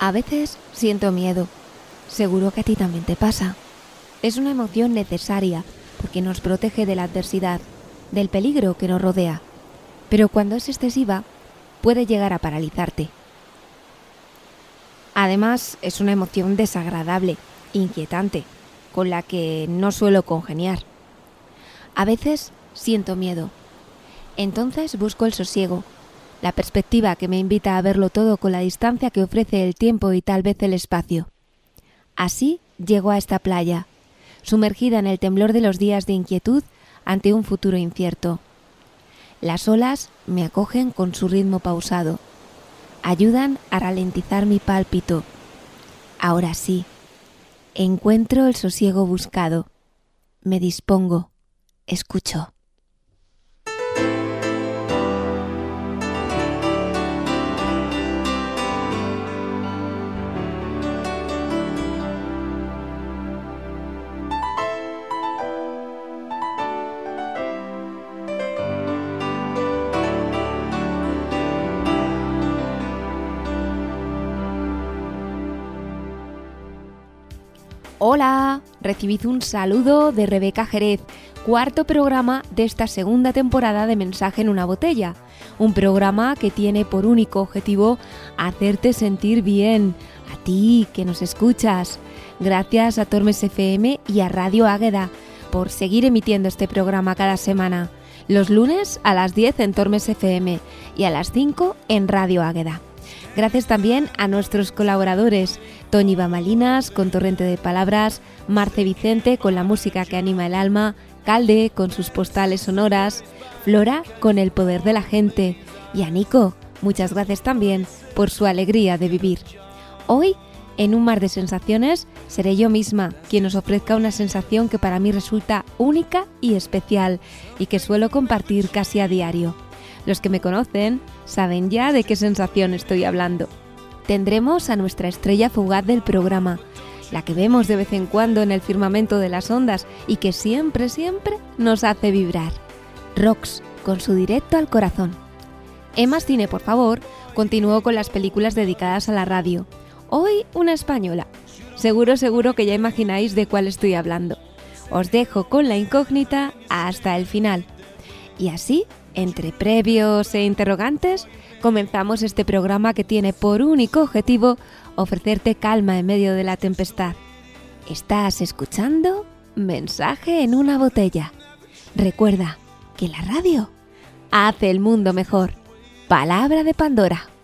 A veces siento miedo. Seguro que a ti también te pasa. Es una emoción necesaria porque nos protege de la adversidad, del peligro que nos rodea. Pero cuando es excesiva, puede llegar a paralizarte. Además, es una emoción desagradable, inquietante, con la que no suelo congeniar. A veces siento miedo. Entonces busco el sosiego, la perspectiva que me invita a verlo todo con la distancia que ofrece el tiempo y tal vez el espacio. Así llego a esta playa, sumergida en el temblor de los días de inquietud ante un futuro incierto. Las olas me acogen con su ritmo pausado, ayudan a ralentizar mi pálpito. Ahora sí, encuentro el sosiego buscado, me dispongo, escucho. Hola, recibid un saludo de Rebeca Jerez, cuarto programa de esta segunda temporada de Mensaje en una botella, un programa que tiene por único objetivo hacerte sentir bien, a ti que nos escuchas. Gracias a Tormes FM y a Radio Águeda por seguir emitiendo este programa cada semana, los lunes a las 10 en Tormes FM y a las 5 en Radio Águeda. Gracias también a nuestros colaboradores, Toñi Bamalinas con Torrente de Palabras, Marce Vicente con la música que anima el alma, Calde con sus postales sonoras, Flora con el poder de la gente y a Nico, muchas gracias también por su alegría de vivir. Hoy, en un mar de sensaciones, seré yo misma quien os ofrezca una sensación que para mí resulta única y especial y que suelo compartir casi a diario. Los que me conocen saben ya de qué sensación estoy hablando. Tendremos a nuestra estrella fugaz del programa, la que vemos de vez en cuando en el firmamento de las ondas y que siempre, siempre nos hace vibrar. Rox, con su directo al corazón. Emma Cine, por favor, continuó con las películas dedicadas a la radio. Hoy una española. Seguro, seguro que ya imagináis de cuál estoy hablando. Os dejo con la incógnita hasta el final. Y así entre previos e interrogantes, comenzamos este programa que tiene por único objetivo ofrecerte calma en medio de la tempestad. Estás escuchando Mensaje en una botella. Recuerda que la radio hace el mundo mejor. Palabra de Pandora.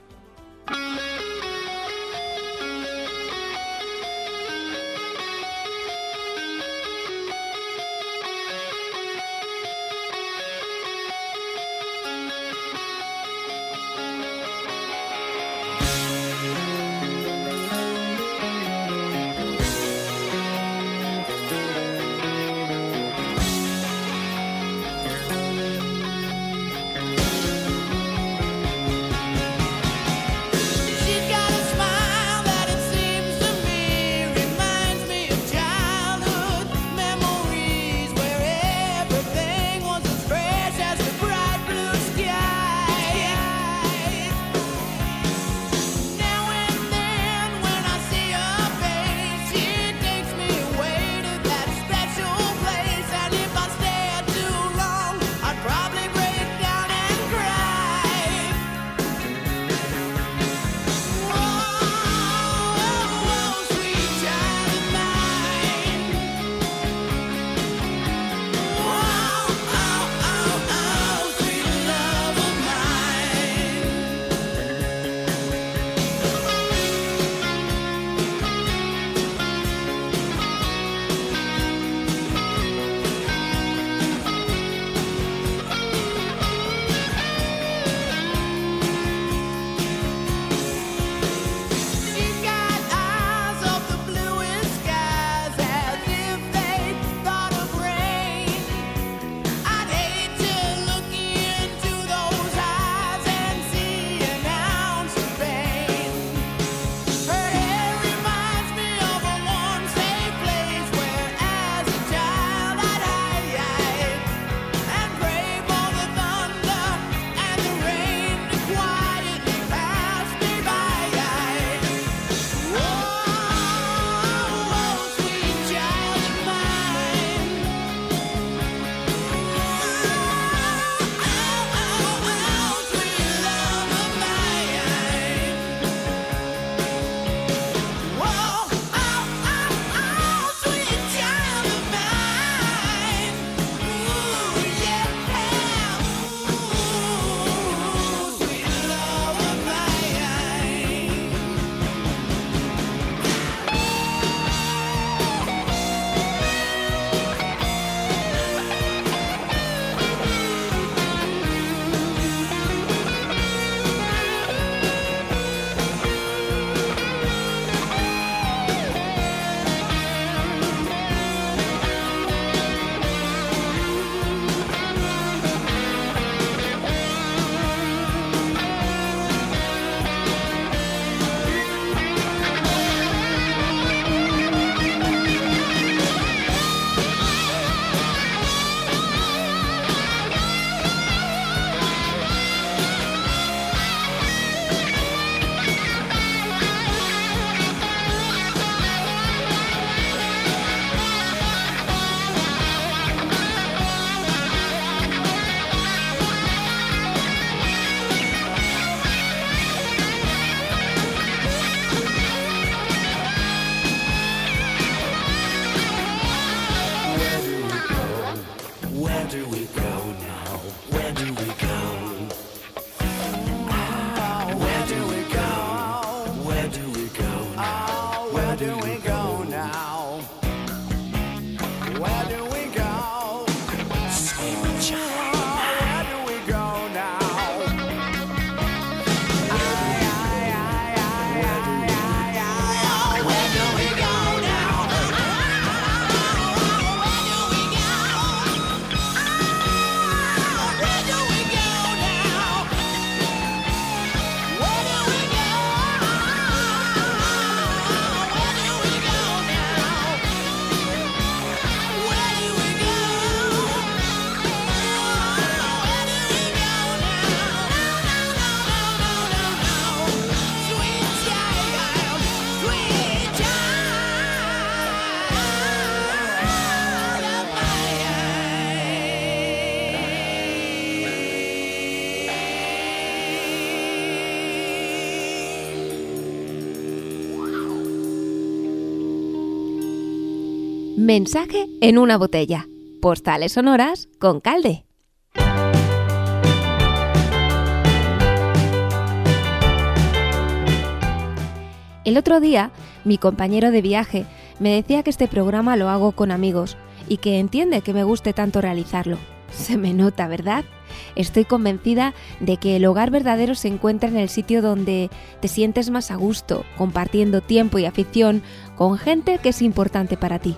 Mensaje en una botella. Postales sonoras con calde. El otro día, mi compañero de viaje me decía que este programa lo hago con amigos y que entiende que me guste tanto realizarlo. Se me nota, ¿verdad? Estoy convencida de que el hogar verdadero se encuentra en el sitio donde te sientes más a gusto, compartiendo tiempo y afición con gente que es importante para ti.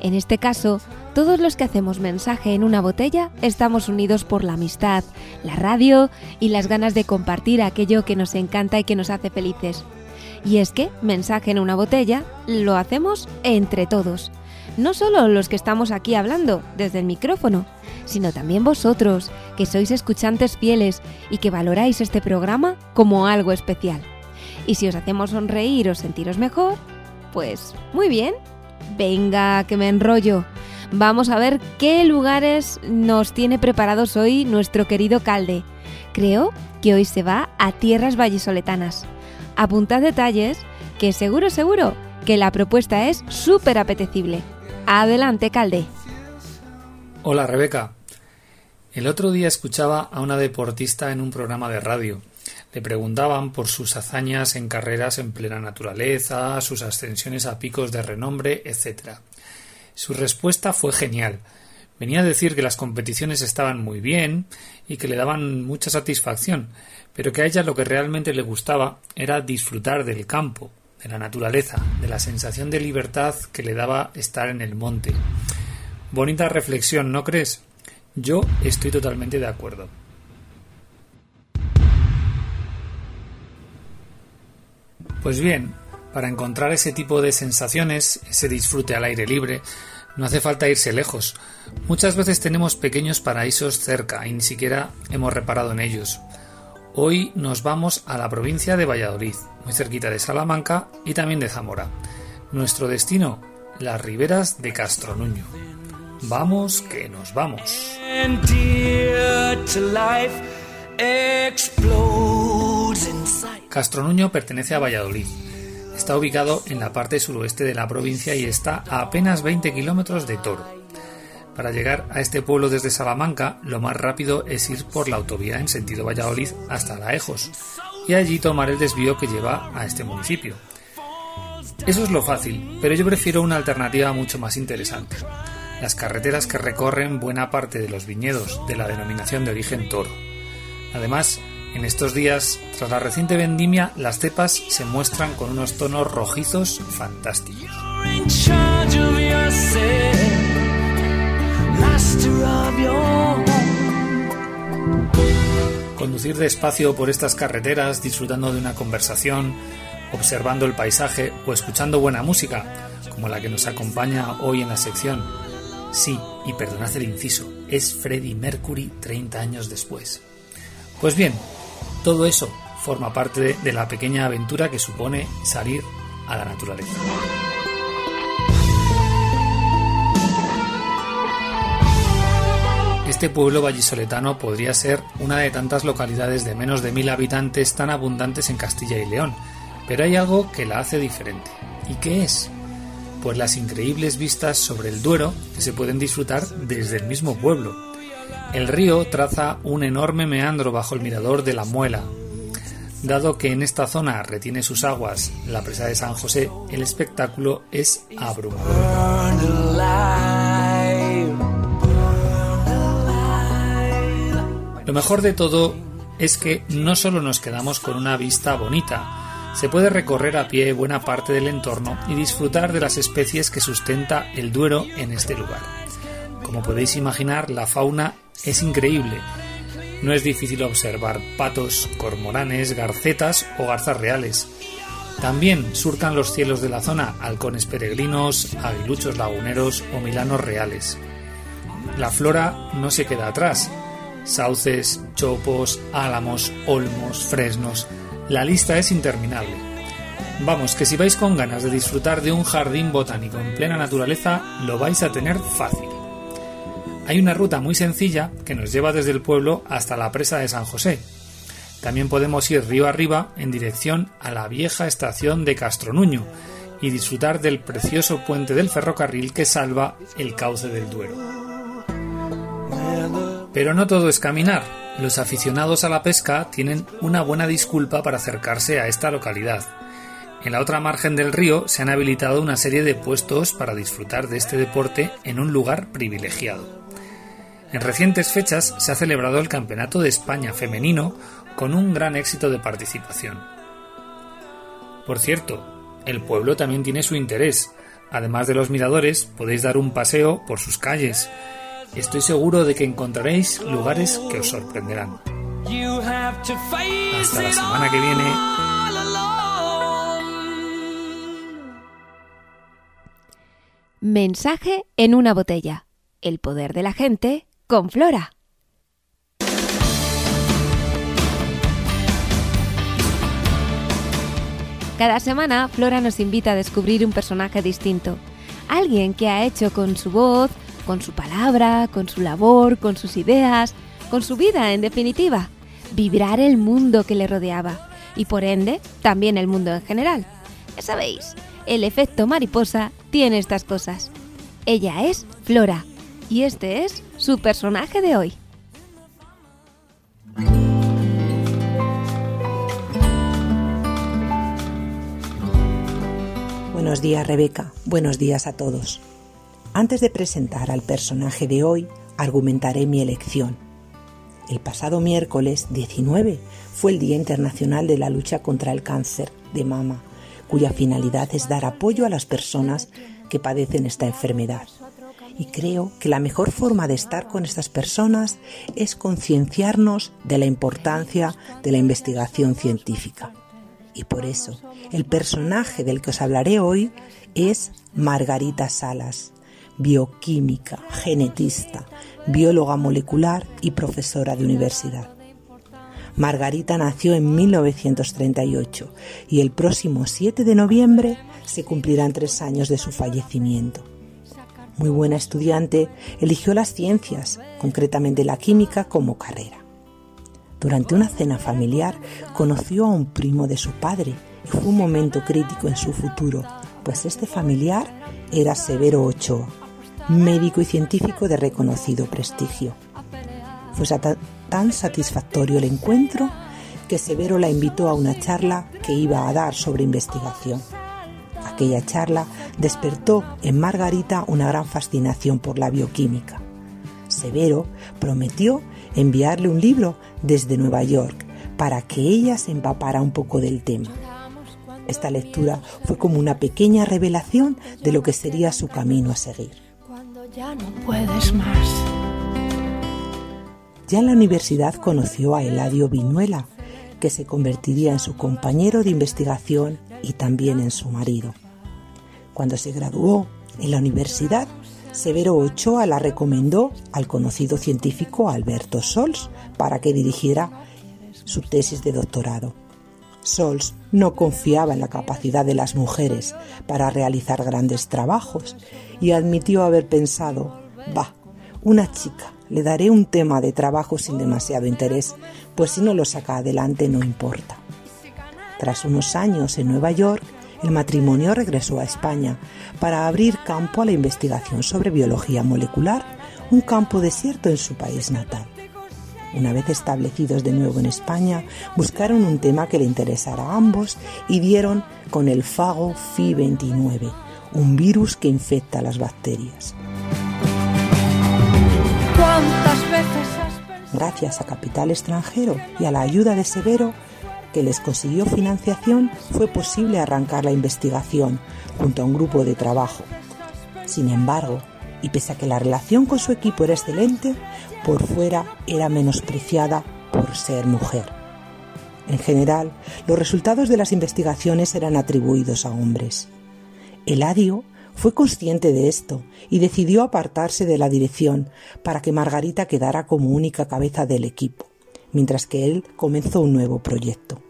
En este caso, todos los que hacemos mensaje en una botella estamos unidos por la amistad, la radio y las ganas de compartir aquello que nos encanta y que nos hace felices. Y es que mensaje en una botella lo hacemos entre todos. No solo los que estamos aquí hablando desde el micrófono, sino también vosotros, que sois escuchantes fieles y que valoráis este programa como algo especial. Y si os hacemos sonreír o sentiros mejor, pues muy bien, Venga, que me enrollo. Vamos a ver qué lugares nos tiene preparados hoy nuestro querido Calde. Creo que hoy se va a tierras vallisoletanas. Apuntad detalles, que seguro, seguro, que la propuesta es súper apetecible. Adelante, Calde. Hola, Rebeca. El otro día escuchaba a una deportista en un programa de radio le preguntaban por sus hazañas en carreras en plena naturaleza, sus ascensiones a picos de renombre, etc. Su respuesta fue genial. Venía a decir que las competiciones estaban muy bien y que le daban mucha satisfacción, pero que a ella lo que realmente le gustaba era disfrutar del campo, de la naturaleza, de la sensación de libertad que le daba estar en el monte. Bonita reflexión, ¿no crees? Yo estoy totalmente de acuerdo. Pues bien, para encontrar ese tipo de sensaciones, ese disfrute al aire libre, no hace falta irse lejos. Muchas veces tenemos pequeños paraísos cerca y ni siquiera hemos reparado en ellos. Hoy nos vamos a la provincia de Valladolid, muy cerquita de Salamanca y también de Zamora. Nuestro destino, las riberas de Castronuño. Vamos que nos vamos. Castronuño pertenece a Valladolid. Está ubicado en la parte suroeste de la provincia y está a apenas 20 kilómetros de Toro. Para llegar a este pueblo desde Salamanca, lo más rápido es ir por la autovía en sentido Valladolid hasta Laejos y allí tomar el desvío que lleva a este municipio. Eso es lo fácil, pero yo prefiero una alternativa mucho más interesante. Las carreteras que recorren buena parte de los viñedos de la denominación de origen Toro. Además, en estos días, tras la reciente vendimia, las cepas se muestran con unos tonos rojizos fantásticos. Conducir despacio por estas carreteras, disfrutando de una conversación, observando el paisaje o escuchando buena música, como la que nos acompaña hoy en la sección. Sí, y perdonad el inciso, es Freddie Mercury 30 años después. Pues bien, todo eso forma parte de, la pequeña aventura que supone salir a la naturaleza. Este pueblo vallisoletano podría ser una de tantas localidades de menos de mil habitantes tan abundantes en Castilla y León, pero hay algo que la hace diferente. ¿Y qué es? pues las increíbles vistas sobre el Duero que se pueden disfrutar desde el mismo pueblo. El río traza un enorme meandro bajo el mirador de la Muela. Dado que en esta zona retiene sus aguas la presa de San José, el espectáculo es abrumador. Lo mejor de todo es que no solo nos quedamos con una vista bonita, se puede recorrer a pie buena parte del entorno y disfrutar de las especies que sustenta el Duero en este lugar. Como podéis imaginar, la fauna es increíble. No es difícil observar patos, cormoranes, garcetas o garzas reales. También surcan los cielos de la zona halcones peregrinos, aguiluchos laguneros o milanos reales. La flora no se queda atrás, sauces, chopos, álamos, olmos, fresnos. La lista es interminable. Vamos, que si vais con ganas de disfrutar de un jardín botánico en plena naturaleza, lo vais a tener fácil. Hay una ruta muy sencilla que nos lleva desde el pueblo hasta la presa de San José. También podemos ir río arriba en dirección a la vieja estación de Castronuño y disfrutar del precioso puente del ferrocarril que salva el cauce del Duero. Pero no todo es caminar. Los aficionados a la pesca tienen una buena disculpa para acercarse a esta localidad. En la otra margen del río se han habilitado una serie de puestos para disfrutar de este deporte en un lugar privilegiado. En recientes fechas se ha celebrado el Campeonato de España femenino con un gran éxito de participación. Por cierto, el pueblo también tiene su interés. Además de los miradores, podéis dar un paseo por sus calles, Estoy seguro de que encontraréis lugares que os sorprenderán. Hasta la semana que viene. Mensaje en una botella. El poder de la gente con Flora. Cada semana Flora nos invita a descubrir un personaje distinto. Alguien que ha hecho con su voz, con su palabra, con su labor, con sus ideas, con su vida, en definitiva. Vibrar el mundo que le rodeaba y por ende también el mundo en general. Ya sabéis, el efecto mariposa tiene estas cosas. Ella es Flora y este es su personaje de hoy. Buenos días Rebeca, buenos días a todos. Antes de presentar al personaje de hoy, argumentaré mi elección. El pasado miércoles 19 fue el Día Internacional de la Lucha contra el Cáncer de Mama, cuya finalidad es dar apoyo a las personas que padecen esta enfermedad. Y creo que la mejor forma de estar con estas personas es concienciarnos de la importancia de la investigación científica. Y por eso, el personaje del que os hablaré hoy es Margarita Salas, bioquímica, genetista, bióloga molecular y profesora de universidad. Margarita nació en 1938 y el próximo 7 de noviembre se cumplirán tres años de su fallecimiento. Muy buena estudiante, eligió las ciencias, concretamente la química, como carrera. Durante una cena familiar conoció a un primo de su padre y fue un momento crítico en su futuro, pues este familiar era Severo Ochoa, médico y científico de reconocido prestigio. Fue tan satisfactorio el encuentro que Severo la invitó a una charla que iba a dar sobre investigación. Aquella charla despertó en Margarita una gran fascinación por la bioquímica. Severo prometió enviarle un libro desde Nueva York para que ella se empapara un poco del tema. Esta lectura fue como una pequeña revelación de lo que sería su camino a seguir ya no puedes más. Ya en la universidad conoció a Eladio Viñuela, que se convertiría en su compañero de investigación y también en su marido. Cuando se graduó en la universidad, Severo Ochoa la recomendó al conocido científico Alberto Sols para que dirigiera su tesis de doctorado. Sols no confiaba en la capacidad de las mujeres para realizar grandes trabajos y admitió haber pensado, va, una chica, le daré un tema de trabajo sin demasiado interés, pues si no lo saca adelante no importa. Tras unos años en Nueva York, el matrimonio regresó a España para abrir campo a la investigación sobre biología molecular, un campo desierto en su país natal. Una vez establecidos de nuevo en España, buscaron un tema que le interesara a ambos y dieron con el fago Fi29, un virus que infecta las bacterias. Gracias a capital extranjero y a la ayuda de Severo, que les consiguió financiación, fue posible arrancar la investigación junto a un grupo de trabajo. Sin embargo, y pese a que la relación con su equipo era excelente, por fuera era menospreciada por ser mujer. En general, los resultados de las investigaciones eran atribuidos a hombres. Eladio fue consciente de esto y decidió apartarse de la dirección para que Margarita quedara como única cabeza del equipo, mientras que él comenzó un nuevo proyecto.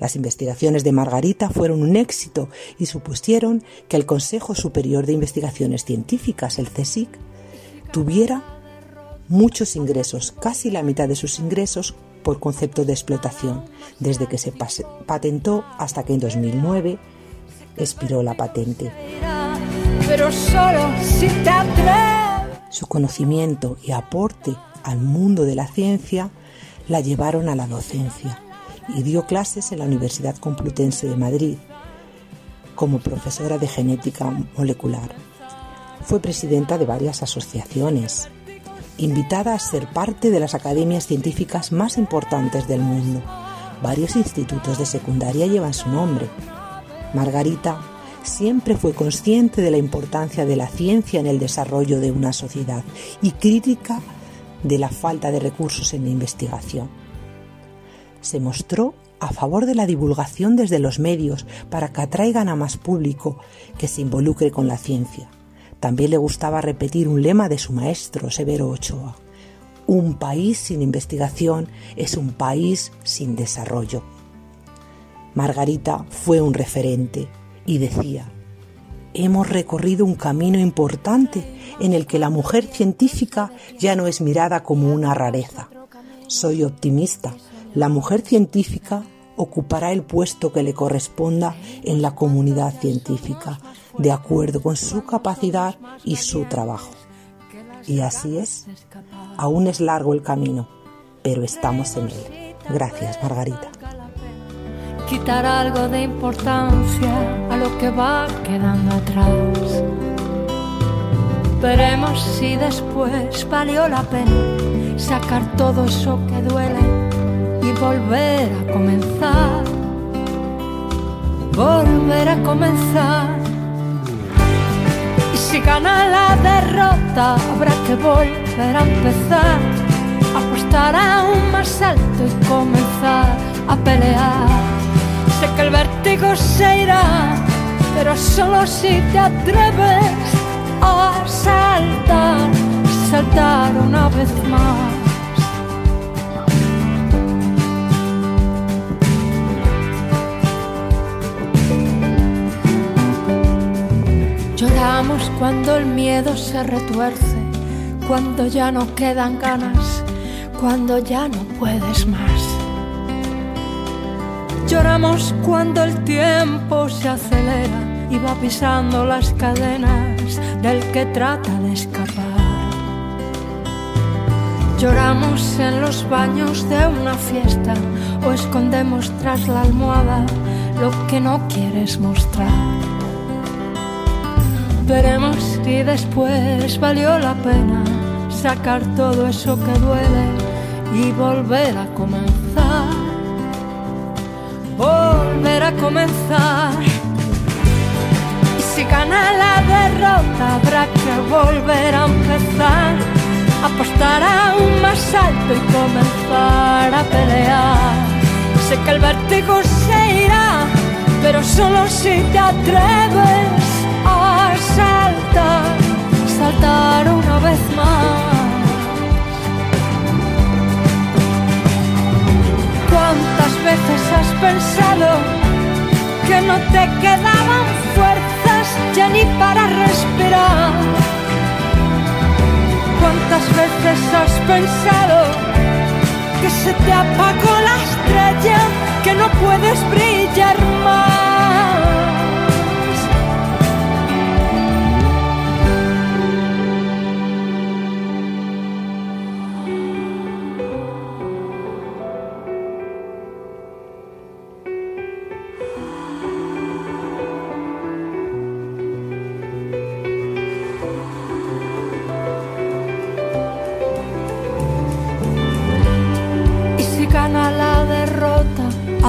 Las investigaciones de Margarita fueron un éxito y supusieron que el Consejo Superior de Investigaciones Científicas, el CSIC, tuviera muchos ingresos, casi la mitad de sus ingresos por concepto de explotación, desde que se patentó hasta que en 2009 expiró la patente. Pero solo si te Su conocimiento y aporte al mundo de la ciencia la llevaron a la docencia y dio clases en la Universidad Complutense de Madrid como profesora de genética molecular. Fue presidenta de varias asociaciones, invitada a ser parte de las academias científicas más importantes del mundo. Varios institutos de secundaria llevan su nombre. Margarita siempre fue consciente de la importancia de la ciencia en el desarrollo de una sociedad y crítica de la falta de recursos en la investigación se mostró a favor de la divulgación desde los medios para que atraigan a más público que se involucre con la ciencia. También le gustaba repetir un lema de su maestro, Severo Ochoa. Un país sin investigación es un país sin desarrollo. Margarita fue un referente y decía, hemos recorrido un camino importante en el que la mujer científica ya no es mirada como una rareza. Soy optimista la mujer científica ocupará el puesto que le corresponda en la comunidad científica, de acuerdo con su capacidad y su trabajo. Y así es. Aún es largo el camino, pero estamos en él. Gracias, Margarita. Quitar algo de importancia a lo que va quedando atrás. Veremos si después valió la pena sacar todo eso que duele y volver a comenzar, volver a comenzar. Y si gana la derrota, habrá que volver a empezar, apostar aún más alto y comenzar a pelear. Que el vértigo se irá, pero solo si te atreves a saltar, saltar una vez más. Lloramos cuando el miedo se retuerce, cuando ya no quedan ganas, cuando ya no puedes más. Lloramos cuando el tiempo se acelera y va pisando las cadenas del que trata de escapar. Lloramos en los baños de una fiesta o escondemos tras la almohada lo que no quieres mostrar. Veremos si después valió la pena sacar todo eso que duele y volver a comenzar. Volver a comenzar. Y si gana la derrota habrá que volver a empezar. Apostar aún más alto y comenzar a pelear. Sé que el vértigo se irá, pero solo si te atreves saltar, saltar una vez más. Veces has pensado que no te quedaban fuerzas ya ni para respirar? ¿Cuántas veces has pensado que se te apagó la estrella, que no puedes brillar más?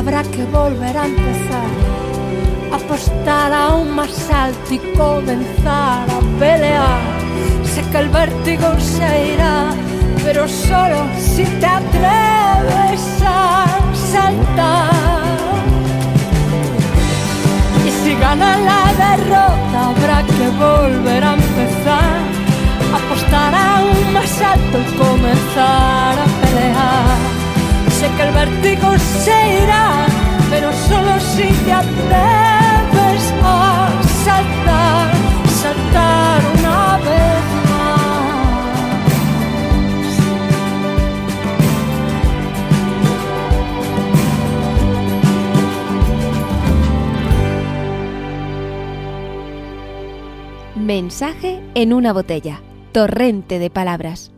Habrá que volver a empezar, apostar a un más alto y comenzar a pelear. Sé que el vértigo se irá, pero solo si te atreves a saltar. Y si gana la derrota, habrá que volver a empezar, apostar a un más alto y comenzar a pelear que el vértigo se irá, pero solo si te atreves a saltar, saltar una vez más. Mensaje en una botella. Torrente de palabras.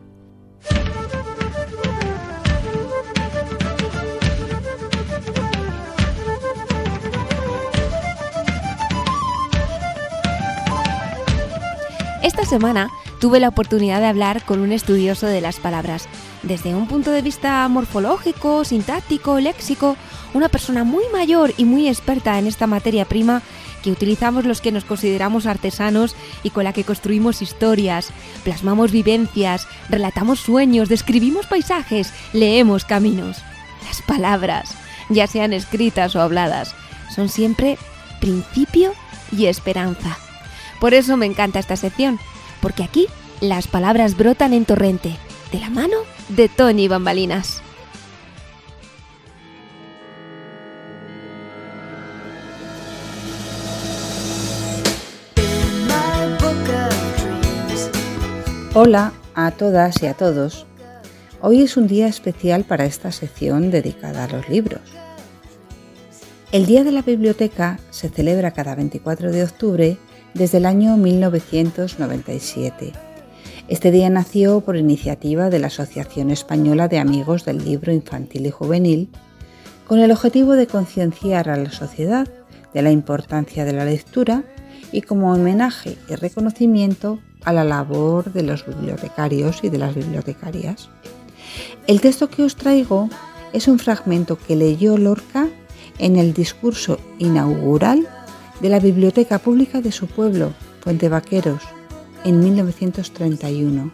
Semana tuve la oportunidad de hablar con un estudioso de las palabras, desde un punto de vista morfológico, sintáctico, léxico, una persona muy mayor y muy experta en esta materia prima que utilizamos los que nos consideramos artesanos y con la que construimos historias, plasmamos vivencias, relatamos sueños, describimos paisajes, leemos caminos. Las palabras, ya sean escritas o habladas, son siempre principio y esperanza. Por eso me encanta esta sección, porque aquí las palabras brotan en torrente, de la mano de Tony Bambalinas. Hola a todas y a todos. Hoy es un día especial para esta sección dedicada a los libros. El Día de la Biblioteca se celebra cada 24 de octubre desde el año 1997. Este día nació por iniciativa de la Asociación Española de Amigos del Libro Infantil y Juvenil, con el objetivo de concienciar a la sociedad de la importancia de la lectura y como homenaje y reconocimiento a la labor de los bibliotecarios y de las bibliotecarias. El texto que os traigo es un fragmento que leyó Lorca en el discurso inaugural de la Biblioteca Pública de su pueblo, Puente Vaqueros, en 1931.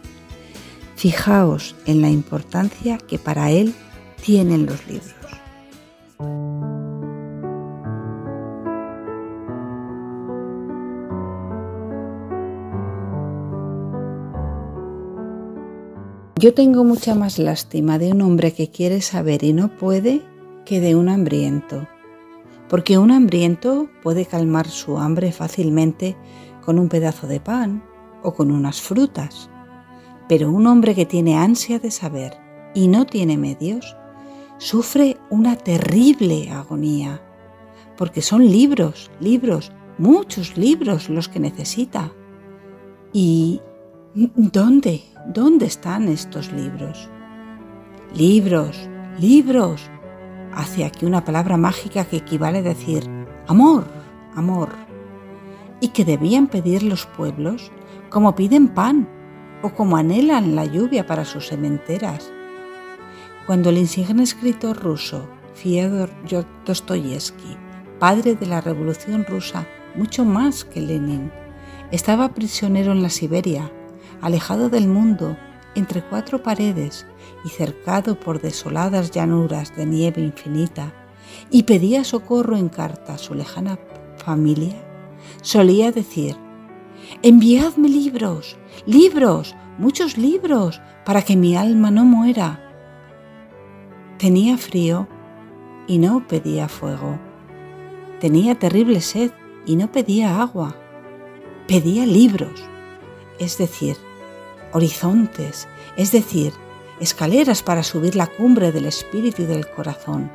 Fijaos en la importancia que para él tienen los libros. Yo tengo mucha más lástima de un hombre que quiere saber y no puede que de un hambriento porque un hambriento puede calmar su hambre fácilmente con un pedazo de pan o con unas frutas, pero un hombre que tiene ansia de saber y no tiene medios, sufre una terrible agonía, porque son libros, libros, muchos libros los que necesita. ¿Y dónde? ¿Dónde están estos libros? Libros, libros, hacia aquí una palabra mágica que equivale a decir amor, amor, y que debían pedir los pueblos como piden pan o como anhelan la lluvia para sus sementeras. Cuando el insigne escritor ruso Fyodor Dostoyevsky, padre de la Revolución rusa mucho más que Lenin, estaba prisionero en la Siberia, alejado del mundo, entre cuatro paredes, y cercado por desoladas llanuras de nieve infinita, y pedía socorro en carta a su lejana familia, solía decir, enviadme libros, libros, muchos libros, para que mi alma no muera. Tenía frío y no pedía fuego. Tenía terrible sed y no pedía agua. Pedía libros, es decir, horizontes, es decir, escaleras para subir la cumbre del espíritu y del corazón.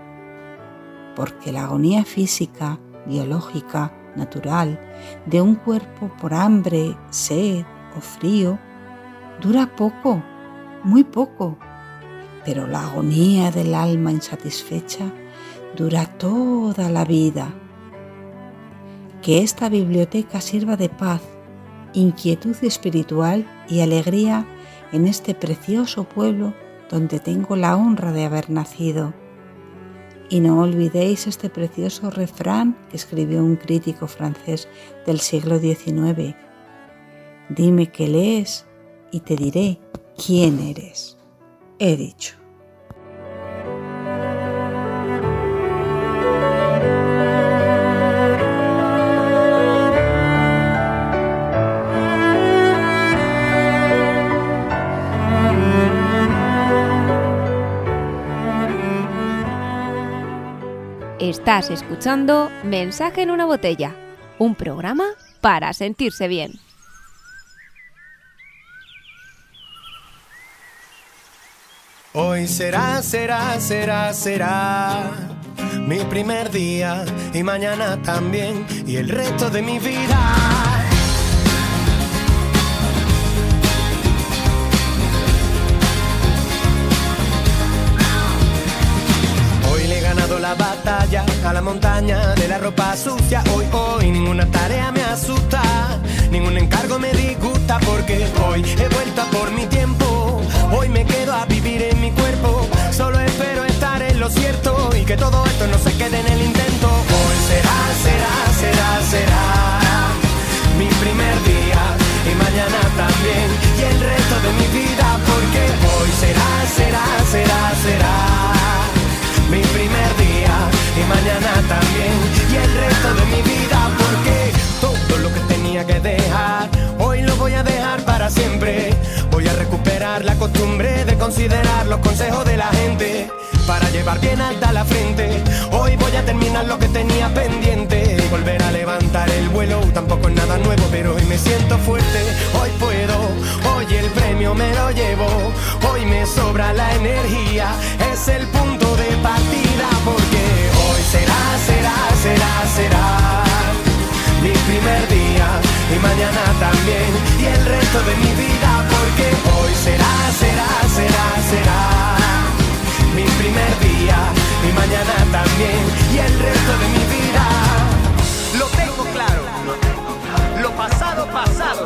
Porque la agonía física, biológica, natural, de un cuerpo por hambre, sed o frío, dura poco, muy poco, pero la agonía del alma insatisfecha dura toda la vida. Que esta biblioteca sirva de paz, inquietud espiritual y alegría en este precioso pueblo donde tengo la honra de haber nacido. Y no olvidéis este precioso refrán que escribió un crítico francés del siglo XIX. Dime qué lees y te diré quién eres. He dicho. Estás escuchando Mensaje en una botella, un programa para sentirse bien. Hoy será, será, será, será mi primer día y mañana también y el resto de mi vida. A la montaña de la ropa sucia. Hoy, hoy ninguna tarea me asusta, ningún encargo me disgusta porque hoy he vuelto a por mi tiempo. Hoy me quedo a vivir en mi cuerpo. Solo espero estar en lo cierto y que todo esto no se quede en el intento. Hoy será, será, será, será mi primer día y mañana también y el resto de mi vida porque hoy será, será, será, será mi primer día y mañana también. Y el resto de mi vida porque todo lo que tenía que dejar hoy lo voy a dejar para siempre. Voy a recuperar la costumbre de considerar los consejos de la gente para llevar bien alta la frente. Hoy voy a terminar lo que tenía pendiente. Volver a levantar el vuelo tampoco es nada nuevo pero hoy me siento fuerte. Hoy puedo hoy el premio me lo llevo. Hoy me sobra la energía es el punto de partida porque será será será será mi primer día y mañana también y el resto de mi vida porque hoy será será será será mi primer día y mañana también y el resto de mi vida. Lo tengo claro. Lo pasado pasado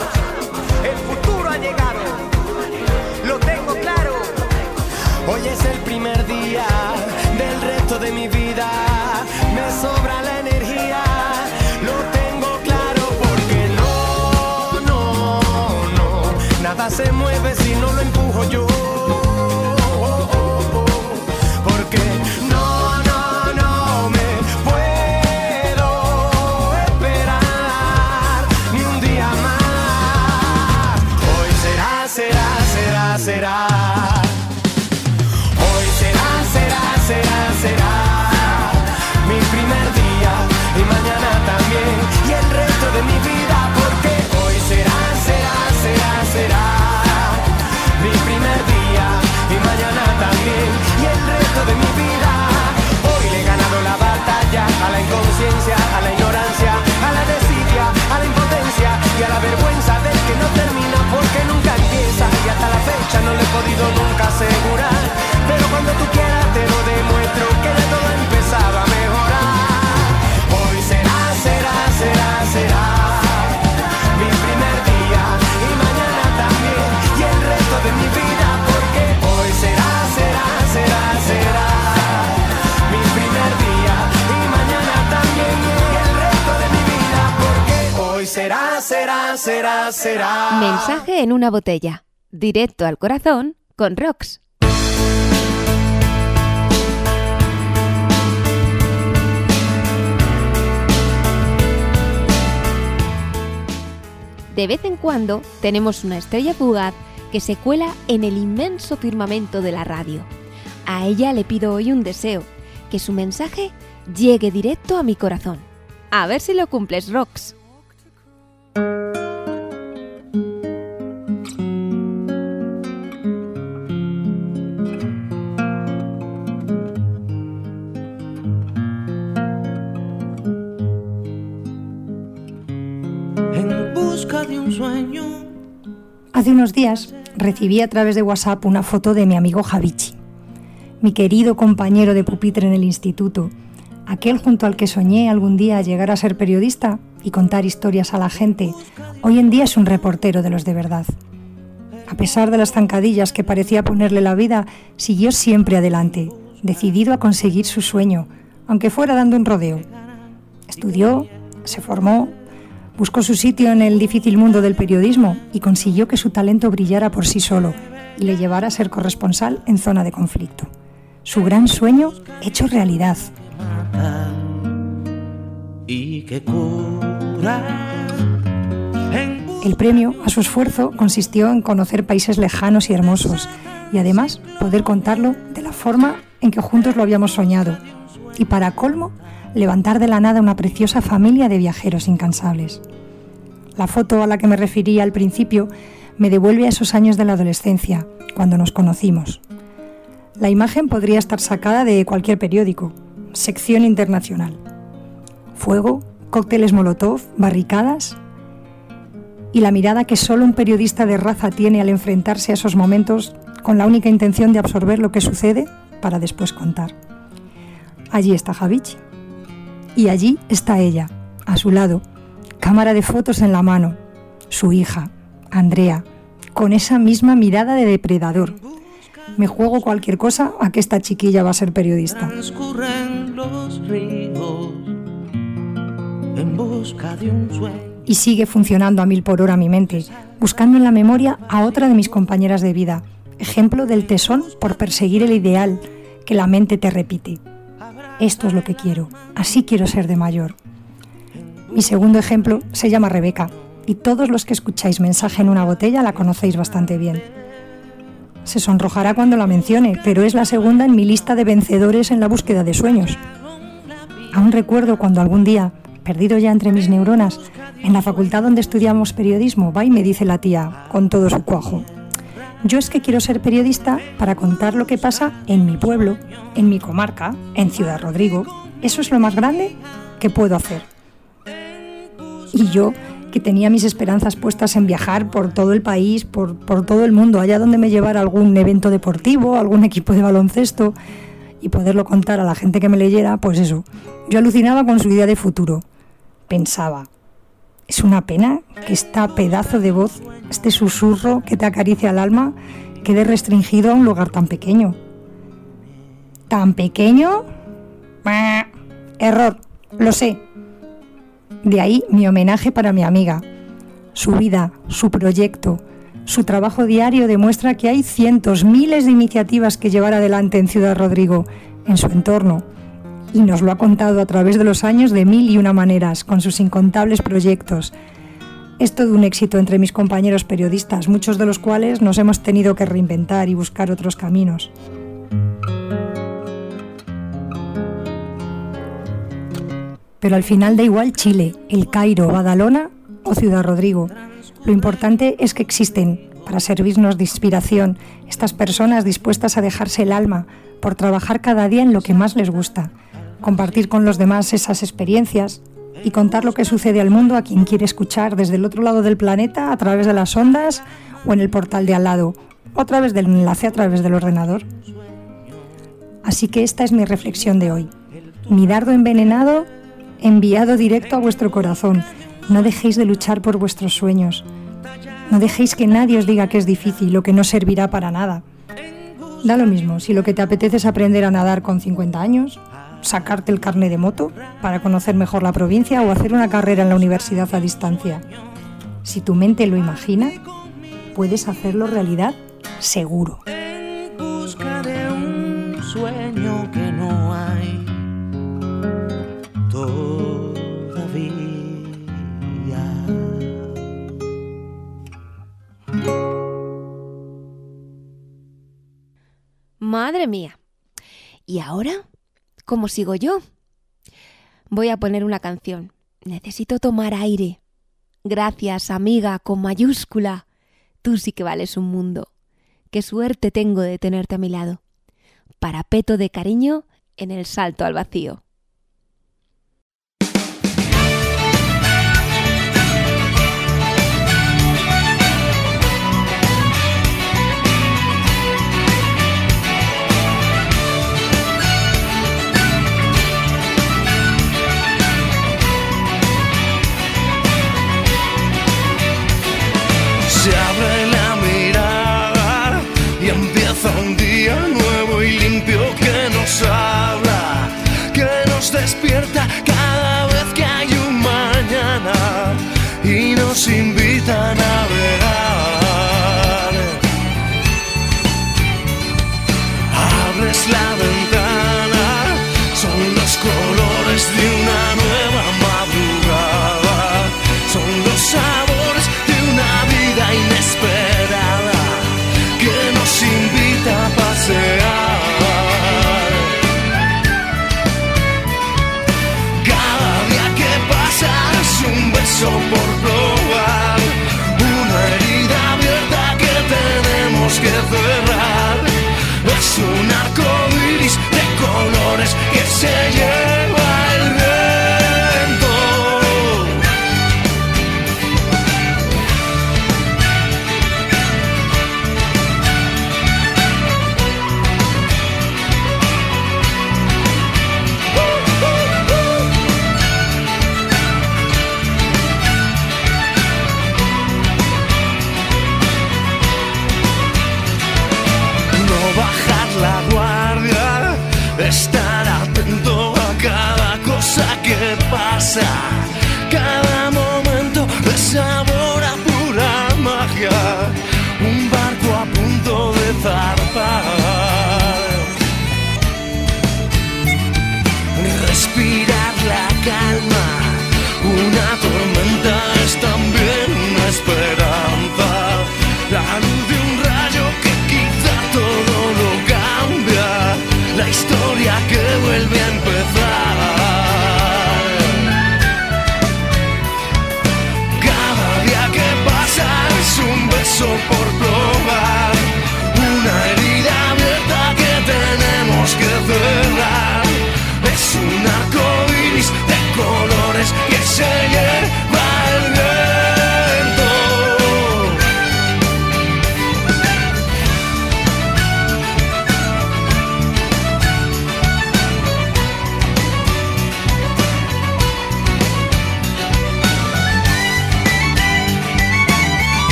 fecha no le he podido nunca asegurar. Pero cuando tú quieras te lo demuestro que de todo empezaba a mejorar. Hoy será, será, será, será. Mi primer día y mañana también y el resto de mi vida porque hoy será, será, será, será. Mi primer día y mañana también y el resto de mi vida porque hoy será, será, será, será. Mensaje en una botella, directo al corazón con Rox. De vez en cuando tenemos una estrella fugaz que se cuela en el inmenso firmamento de la radio. A ella le pido hoy un deseo, que su mensaje llegue directo a mi corazón. A ver si lo cumples, Rox. Unos días recibí a través de WhatsApp una foto de mi amigo Javichi, mi querido compañero de pupitre en el instituto, aquel junto al que soñé algún día llegar a ser periodista y contar historias a la gente. Hoy en día es un reportero de los de verdad. A pesar de las zancadillas que parecía ponerle la vida, siguió siempre adelante, decidido a conseguir su sueño, aunque fuera dando un rodeo. Estudió, se formó, buscó su sitio en el difícil mundo del periodismo y consiguió que su talento brillara por sí solo y le llevara a ser corresponsal en zona de conflicto. Su gran sueño hecho realidad. El premio a su esfuerzo consistió en conocer países lejanos y hermosos y además poder contarlo de la forma en que juntos lo habíamos soñado. Y para colmo, levantar de la nada una preciosa familia de viajeros incansables. La foto a la que me refería al principio me devuelve a esos años de la adolescencia, cuando nos conocimos. La imagen podría estar sacada de cualquier periódico, sección internacional. Fuego, cócteles Molotov, barricadas y la mirada que solo un periodista de raza tiene al enfrentarse a esos momentos con la única intención de absorber lo que sucede para después contar. Allí está Javichi. Y allí está ella, a su lado, cámara de fotos en la mano, su hija, Andrea, con esa misma mirada de depredador. Me juego cualquier cosa a que esta chiquilla va a ser periodista. Y sigue funcionando a mil por hora mi mente, buscando en la memoria a otra de mis compañeras de vida, ejemplo del tesón por perseguir el ideal que la mente te repite. Esto es lo que quiero, así quiero ser de mayor. Mi segundo ejemplo se llama Rebeca, y todos los que escucháis mensaje en una botella la conocéis bastante bien. Se sonrojará cuando la mencione, pero es la segunda en mi lista de vencedores en la búsqueda de sueños. Aún recuerdo cuando algún día, perdido ya entre mis neuronas, en la facultad donde estudiamos periodismo, va y me dice la tía, con todo su cuajo, yo es que quiero ser periodista para contar lo que pasa en mi pueblo, en mi comarca, en Ciudad Rodrigo. Eso es lo más grande que puedo hacer. Y yo, que tenía mis esperanzas puestas en viajar por todo el país, por, todo el mundo, allá donde me llevara algún evento deportivo, algún equipo de baloncesto y poderlo contar a la gente que me leyera, pues eso, yo alucinaba con su idea de futuro. Pensaba, es una pena que esta pedazo de voz, este susurro que te acaricia el alma, quede restringido a un lugar tan pequeño. ¿Tan pequeño? Error, lo sé, de ahí mi homenaje para mi amiga. Su vida, su proyecto, su trabajo diario demuestra que hay cientos, miles de iniciativas que llevar adelante en Ciudad Rodrigo, en su entorno. Y nos lo ha contado a través de los años de mil y una maneras, con sus incontables proyectos. Es todo un éxito entre mis compañeros periodistas, muchos de los cuales nos hemos tenido que reinventar y buscar otros caminos. Pero al final da igual Chile, El Cairo, Badalona o Ciudad Rodrigo. Lo importante es que existen, para servirnos de inspiración, estas personas dispuestas a dejarse el alma por trabajar cada día en lo que más les gusta, compartir con los demás esas experiencias y contar lo que sucede al mundo a quien quiere escuchar desde el otro lado del planeta a través de las ondas o en el portal de al lado o a través del enlace a través del ordenador. Así que esta es mi reflexión de hoy. Mi dardo envenenado enviado directo a vuestro corazón. No dejéis de luchar por vuestros sueños. No dejéis que nadie os diga que es difícil o que no servirá para nada. Da lo mismo si lo que te apetece es aprender a nadar con 50 años, sacarte el carne de moto para conocer mejor la provincia o hacer una carrera en la universidad a distancia. Si tu mente lo imagina, puedes hacerlo realidad seguro. En busca de un sueño que no hay Madre mía. ¿Y ahora? ¿Cómo sigo yo? Voy a poner una canción. Necesito tomar aire. Gracias, amiga, con mayúscula. Tú sí que vales un mundo. Qué suerte tengo de tenerte a mi lado. Parapeto de cariño en el salto al vacío.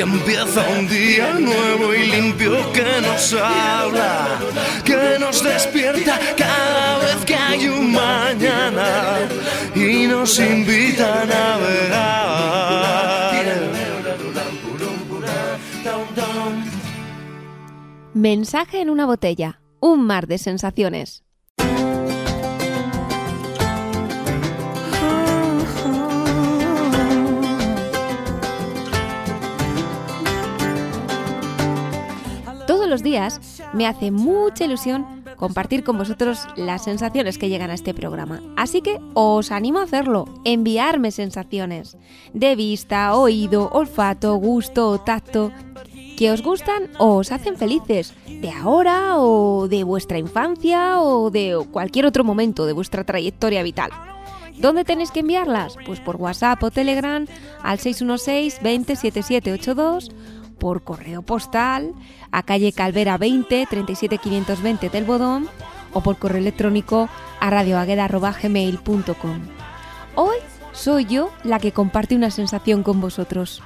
Y empieza un día nuevo y limpio que nos habla, que nos despierta cada vez que hay un mañana y nos invita a navegar. Mensaje en una botella, un mar de sensaciones. los días me hace mucha ilusión compartir con vosotros las sensaciones que llegan a este programa. Así que os animo a hacerlo, enviarme sensaciones de vista, oído, olfato, gusto, o tacto, que os gustan o os hacen felices, de ahora o de vuestra infancia o de cualquier otro momento de vuestra trayectoria vital. ¿Dónde tenéis que enviarlas? Pues por WhatsApp o Telegram al 616 20 7782 por correo postal a calle Calvera 20 37520 del Bodón o por correo electrónico a radioagueda.gmail.com. Hoy soy yo la que comparte una sensación con vosotros.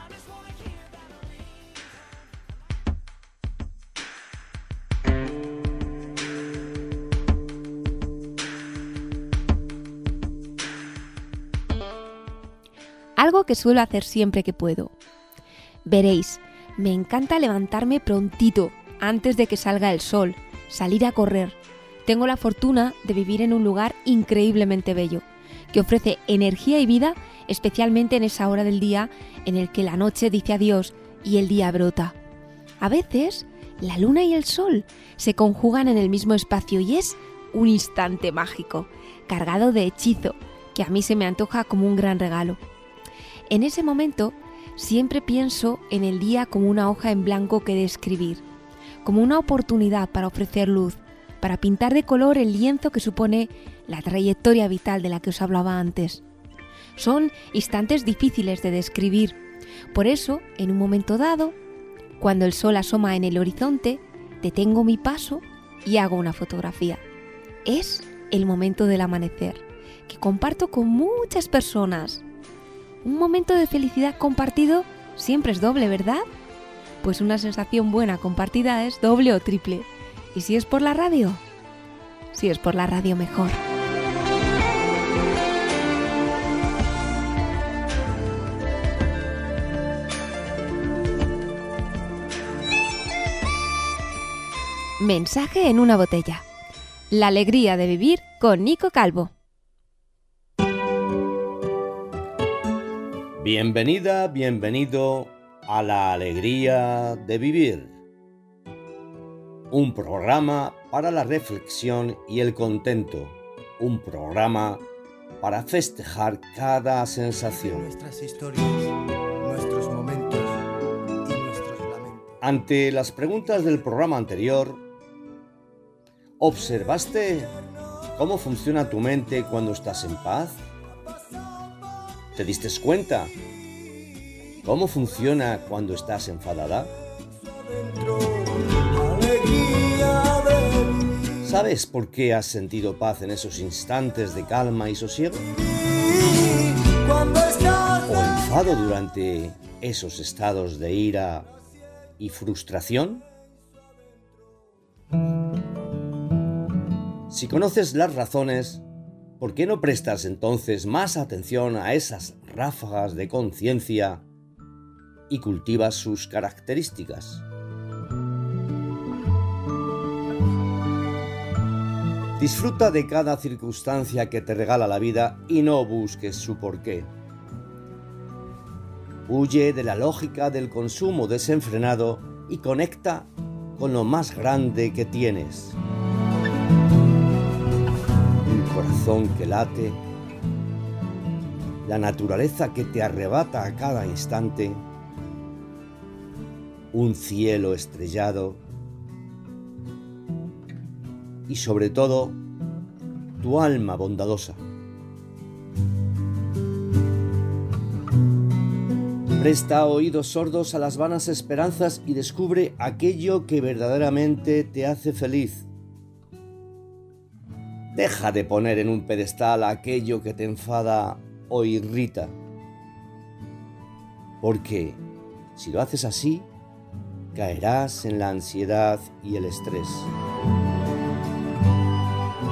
Algo que suelo hacer siempre que puedo. Veréis, me encanta levantarme prontito, antes de que salga el sol, salir a correr. Tengo la fortuna de vivir en un lugar increíblemente bello, que ofrece energía y vida, especialmente en esa hora del día en el que la noche dice adiós y el día brota. A veces, la luna y el sol se conjugan en el mismo espacio y es un instante mágico, cargado de hechizo, que a mí se me antoja como un gran regalo. En ese momento, siempre pienso en el día como una hoja en blanco que describir, como una oportunidad para ofrecer luz, para pintar de color el lienzo que supone la trayectoria vital de la que os hablaba antes. Son instantes difíciles de describir, por eso, en un momento dado, cuando el sol asoma en el horizonte, detengo mi paso y hago una fotografía. Es el momento del amanecer, que comparto con muchas personas. Un momento de felicidad compartido siempre es doble, ¿verdad? Pues una sensación buena compartida es doble o triple. ¿Y si es por la radio? Si es por la radio mejor. Mensaje en una botella. La alegría de vivir con Nico Calvo. Bienvenida, bienvenido a la alegría de vivir. Un programa para la reflexión y el contento. Un programa para festejar cada sensación. Nuestras historias, nuestros momentos y nuestros lamentos. Ante las preguntas del programa anterior, ¿observaste cómo funciona tu mente cuando estás en paz? ¿Te diste cuenta cómo funciona cuando estás enfadada? ¿Sabes por qué has sentido paz en esos instantes de calma y sosiego? ¿O enfado durante esos estados de ira y frustración? Si conoces las razones, ¿por qué no prestas entonces más atención a esas ráfagas de conciencia y cultivas sus características? Disfruta de cada circunstancia que te regala la vida y no busques su porqué. Huye de la lógica del consumo desenfrenado y conecta con lo más grande que tienes. Corazón que late, la naturaleza que te arrebata a cada instante, un cielo estrellado y sobre todo tu alma bondadosa. Presta oídos sordos a las vanas esperanzas y descubre aquello que verdaderamente te hace feliz. Deja de poner en un pedestal aquello que te enfada o irrita. Porque si lo haces así, caerás en la ansiedad y el estrés.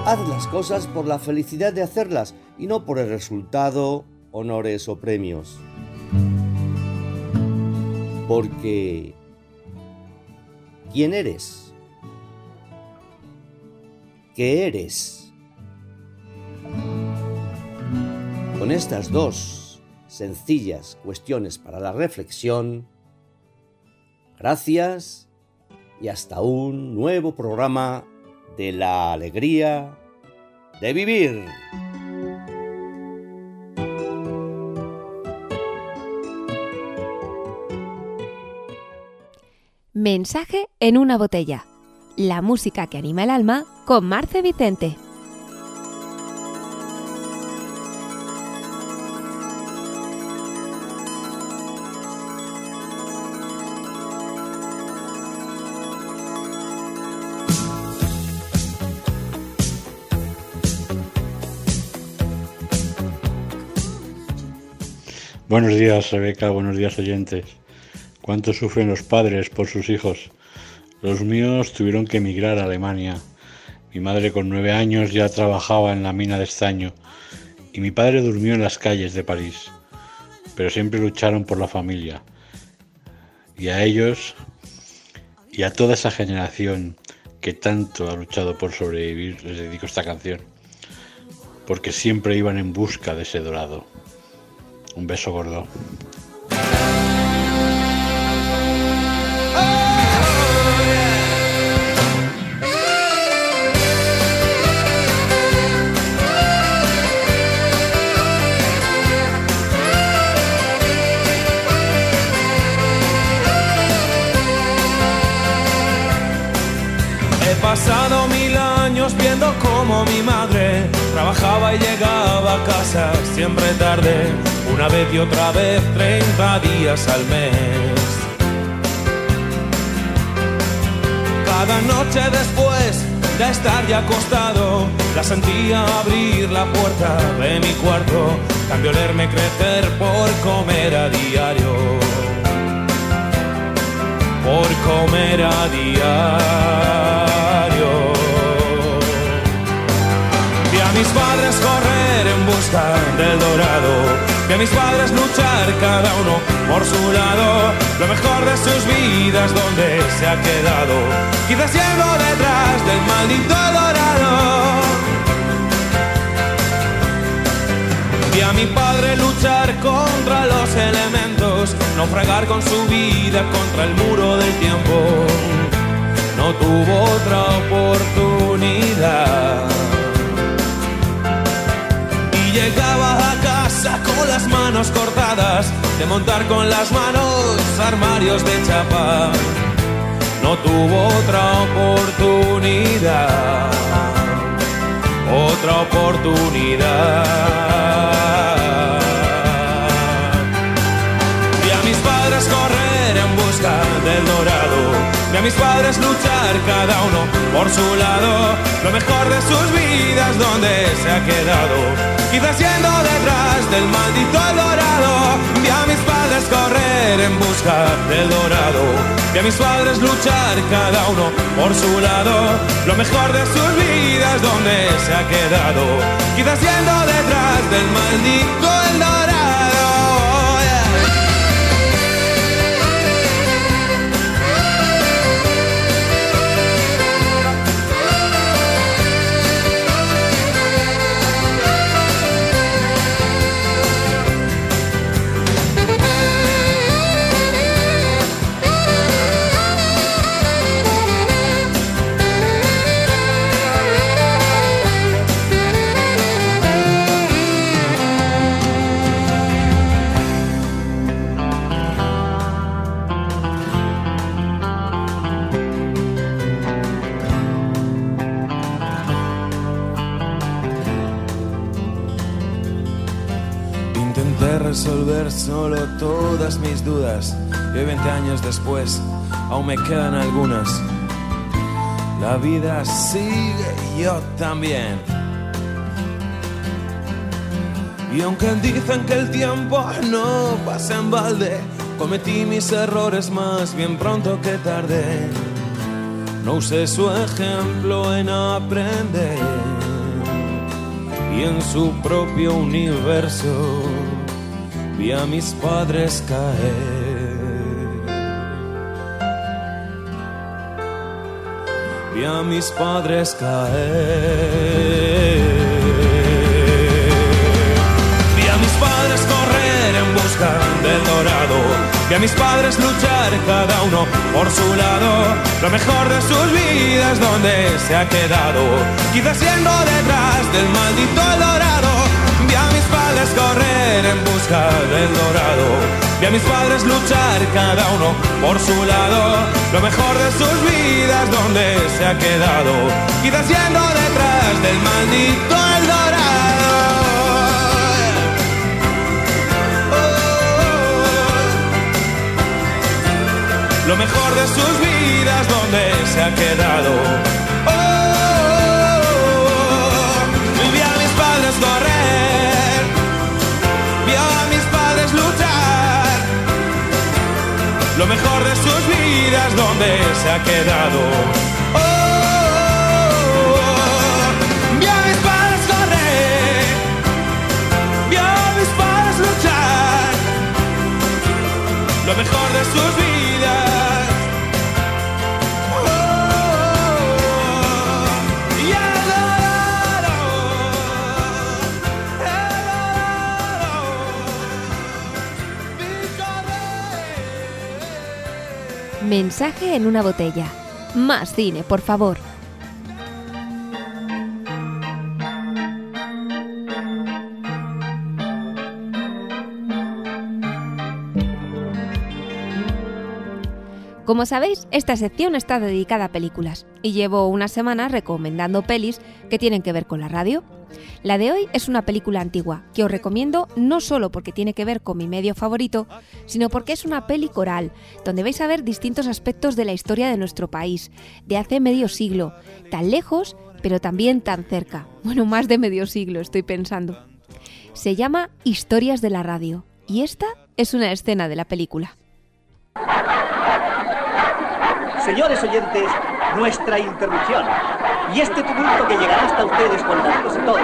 Haz las cosas por la felicidad de hacerlas y no por el resultado, honores o premios. Porque... ¿Quién eres? ¿Qué eres? Con estas dos sencillas cuestiones para la reflexión, gracias y hasta un nuevo programa de la alegría de vivir. Mensaje en una botella. La música que anima el alma con Marce Vicente. Buenos días, Rebeca, buenos días, oyentes. ¿Cuánto sufren los padres por sus hijos? Los míos tuvieron que emigrar a Alemania. Mi madre con nueve años ya trabajaba en la mina de estaño y mi padre durmió en las calles de París. Pero siempre lucharon por la familia. Y a ellos y a toda esa generación que tanto ha luchado por sobrevivir les dedico esta canción. Porque siempre iban en busca de ese dorado. Un beso gordo. He pasado mil años viendo cómo mi madre trabajaba y llegaba a casa siempre tarde, una vez y otra vez, 30 días al mes. Cada noche después de estar ya acostado, la sentía abrir la puerta de mi cuarto, cambio leerme crecer por comer a diario por comer a diario. Busca del dorado, a mis padres luchar cada uno por su lado, lo mejor de sus vidas donde se ha quedado, quizás yendo detrás del maldito dorado. Vi a mi padre luchar contra los elementos, naufragar con su vida contra el muro del tiempo. No tuvo otra oportunidad. Llegaba a casa con las manos cortadas, de montar con las manos armarios de chapa. No tuvo otra oportunidad otra oportunidad. Vi a mis padres correr en busca del dorado, mis padres luchar cada uno por su lado, lo mejor de sus vidas donde se ha quedado, quizás yendo detrás del maldito dorado, vi a mis padres correr en busca del dorado, vi a mis padres luchar cada uno por su lado, lo mejor de sus vidas donde se ha quedado, quizás yendo detrás del maldito La vida sigue yo también. Y aunque dicen que el tiempo no pasa en balde, cometí mis errores más bien pronto que tarde. No usé su ejemplo en aprender y en su propio universo vi a mis padres caer. Vi a mis padres caer. Vi a mis padres correr en busca del dorado. Vi a mis padres luchar cada uno por su lado. Lo mejor de sus vidas donde se ha quedado. Quizás yendo detrás del maldito dorado. Correr en busca del dorado. Vi a mis padres luchar cada uno por su lado. Lo mejor de sus vidas donde se ha quedado. Quizás yendo detrás del maldito el dorado. lo mejor de sus vidas donde se ha quedado. Donde se ha quedado. Oh, vio a mis padres correr, vio a mis padres luchar, lo mejor de sus vidas. Mensaje en una botella. Más cine, por favor. Como sabéis, esta sección está dedicada a películas y llevo unas semanas recomendando pelis que tienen que ver con la radio. La de hoy es una película antigua que os recomiendo no solo porque tiene que ver con mi medio favorito, sino porque es una peli coral, donde vais a ver distintos aspectos de la historia de nuestro país, de hace medio siglo, tan lejos, pero también tan cerca. Bueno, más de medio siglo estoy pensando. Se llama Historias de la Radio y esta es una escena de la película. Señores oyentes, nuestra interrupción y este tumulto que llegará hasta ustedes con datos y todo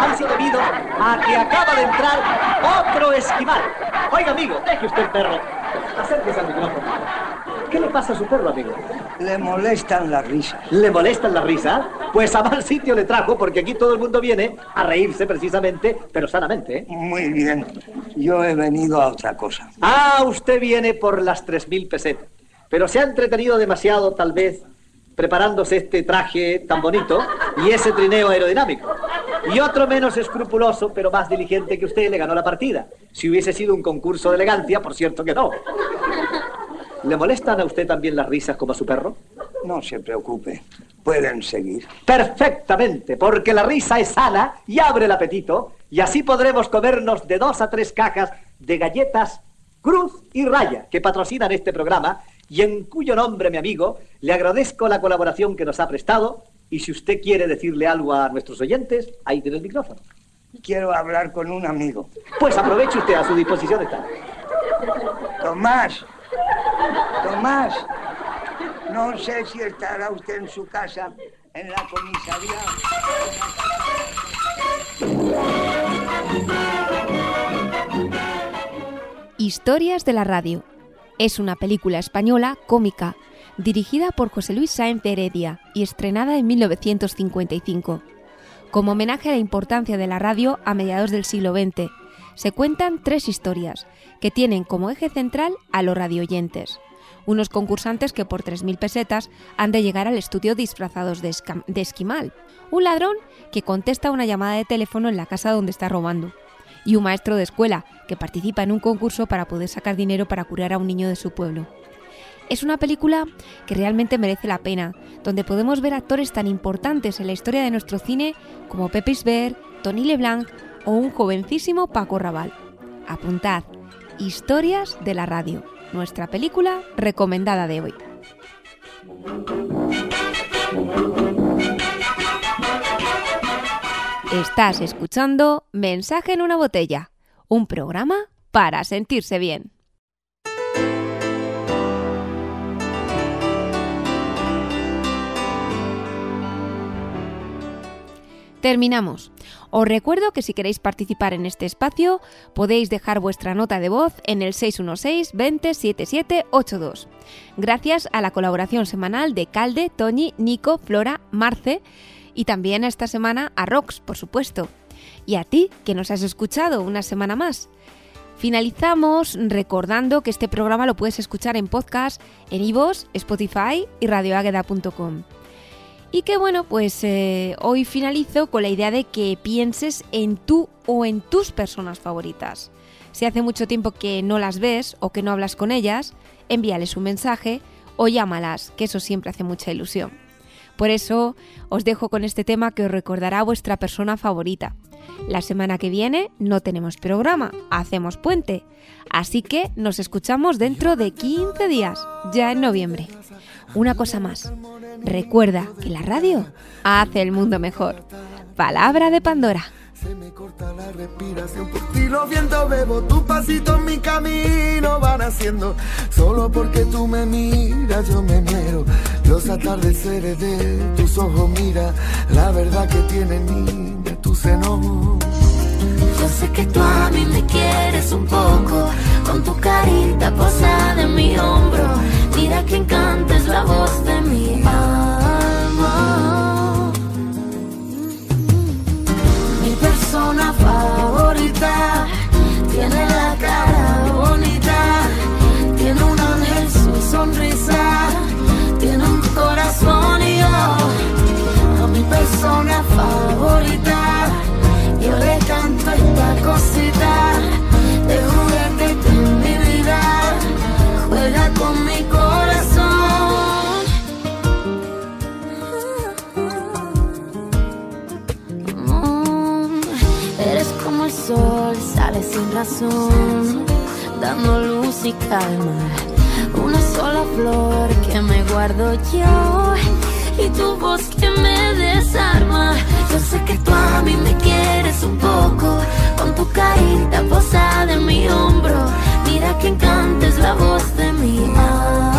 han sido debido a que acaba de entrar otro esquimal. Oiga, amigo, deje usted el perro. Acérquese al micrófono. ¿Qué le pasa a su perro, amigo? Le molestan las risas. ¿Le molestan las risas? Pues a mal sitio le trajo, porque aquí todo el mundo viene a reírse precisamente, pero sanamente. ¿eh? Muy bien. Yo he venido a otra cosa. Ah, usted viene por las 3.000 pesetas. Pero se ha entretenido demasiado, tal vez, preparándose este traje tan bonito y ese trineo aerodinámico. Y otro menos escrupuloso, pero más diligente que usted, le ganó la partida. Si hubiese sido un concurso de elegancia, por cierto que no. ¿Le molestan a usted también las risas como a su perro? No se preocupe. Pueden seguir. Perfectamente, porque la risa es sana y abre el apetito, y así podremos comernos de dos a tres cajas de galletas Cruz y Raya, que patrocinan este programa, y en cuyo nombre, mi amigo, le agradezco la colaboración que nos ha prestado, y si usted quiere decirle algo a nuestros oyentes, ahí tiene el micrófono. Quiero hablar con un amigo. Pues aproveche usted, a su disposición está. Tomás. Tomás. No sé si estará usted en su casa, en la comisaría. Historias de la radio. Es una película española cómica, dirigida por José Luis Sáenz Heredia y estrenada en 1955. Como homenaje a la importancia de la radio a mediados del siglo XX, se cuentan tres historias que tienen como eje central a los radioyentes. Unos concursantes que por 3.000 pesetas han de llegar al estudio disfrazados de, esquimal. Un ladrón que contesta una llamada de teléfono en la casa donde está robando y un maestro de escuela que participa en un concurso para poder sacar dinero para curar a un niño de su pueblo. Es una película que realmente merece la pena, donde podemos ver actores tan importantes en la historia de nuestro cine como Pepe Isbert, Tony LeBlanc o un jovencísimo Paco Raval. Apuntad, Historias de la Radio, nuestra película recomendada de hoy. Estás escuchando Mensaje en una botella, un programa para sentirse bien. Terminamos. Os recuerdo que si queréis participar en este espacio podéis dejar vuestra nota de voz en el 616 20 77 82. Gracias a la colaboración semanal de Calde, Toñi, Nico, Flora, Marce y también esta semana a Rox, por supuesto. Y a ti, que nos has escuchado una semana más. Finalizamos recordando que este programa lo puedes escuchar en podcast, en iVoox, Spotify y radioagueda.com. Y que bueno, pues eh, hoy finalizo con la idea de que pienses en tú o en tus personas favoritas. Si hace mucho tiempo que no las ves o que no hablas con ellas, envíales un mensaje o llámalas, que eso siempre hace mucha ilusión. Por eso os dejo con este tema que os recordará a vuestra persona favorita. La semana que viene no tenemos programa, hacemos puente. Así que nos escuchamos dentro de 15 días, ya en noviembre. Una cosa más, recuerda que la radio hace el mundo mejor. Palabra de Pandora. Se me corta la respiración por ti, los vientos bebo, tus pasitos mi camino van haciendo. Solo porque tú me miras, yo me muero. Los atardeceres de tus ojos, mira la verdad que tiene niña tu seno. Yo sé que tú a mí me quieres un poco, con tu carita posada en mi hombro. Mira que encanta es la voz de mi alma. Mi persona favorita tiene la cara bonita, tiene un ángel su sonrisa, a mi persona favorita. Yo le canto esta cosita de juguete en mi vida. Juega con mi corazón. Mm, Eres como el sol, sale sin razón, dando luz y calma. Una sola flor que me guardo yo y tu voz que me desarma. Yo sé que tú a mí me quieres un poco, con tu carita posada en mi hombro. Mira que encantes la voz de mi alma.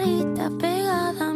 carita pegada.